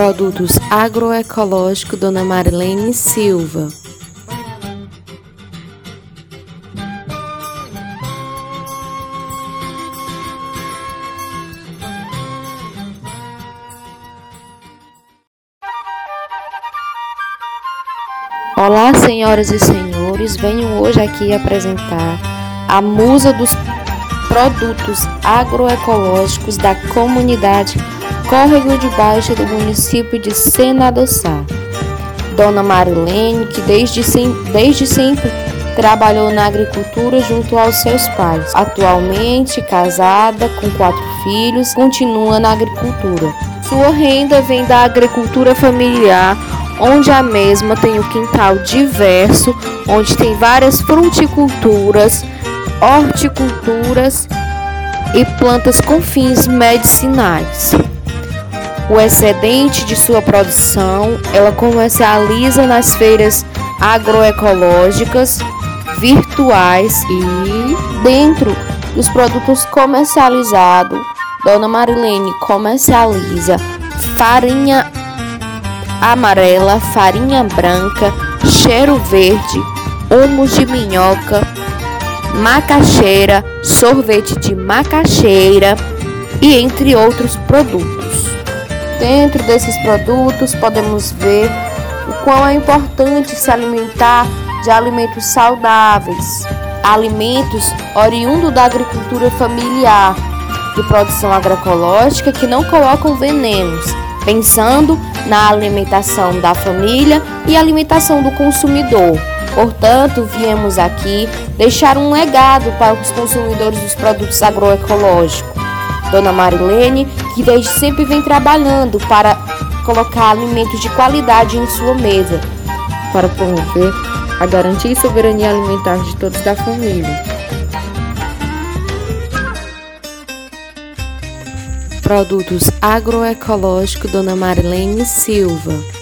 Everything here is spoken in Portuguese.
Produtos agroecológicos Dona Marilene Silva. Olá, senhoras e senhores, venho hoje aqui apresentar a musa dos produtos agroecológicos da comunidade Córrego de Baixo do município de Senadoçá. Dona Marilene, que desde, desde sempre trabalhou na agricultura junto aos seus pais. Atualmente casada com quatro filhos, continua na agricultura. Sua renda vem da agricultura familiar, onde a mesma tem um quintal diverso, onde tem várias fruticulturas, horticulturas e plantas com fins medicinais. O excedente de sua produção ela comercializa nas feiras agroecológicas virtuais e dentro dos produtos comercializados, Dona Marilene comercializa farinha amarela, farinha branca, cheiro verde, humus de minhoca, macaxeira, sorvete de macaxeira e entre outros produtos. Dentro desses produtos podemos ver o quão é importante se alimentar de alimentos saudáveis, alimentos oriundos da agricultura familiar, de produção agroecológica que não colocam venenos, pensando na alimentação da família e alimentação do consumidor. Portanto, viemos aqui deixar um legado para os consumidores dos produtos agroecológicos. Dona Marilene, que desde sempre vem trabalhando para colocar alimentos de qualidade em sua mesa, para promover a garantia e soberania alimentar de todos da família. Produtos agroecológicos Dona Marilene Silva.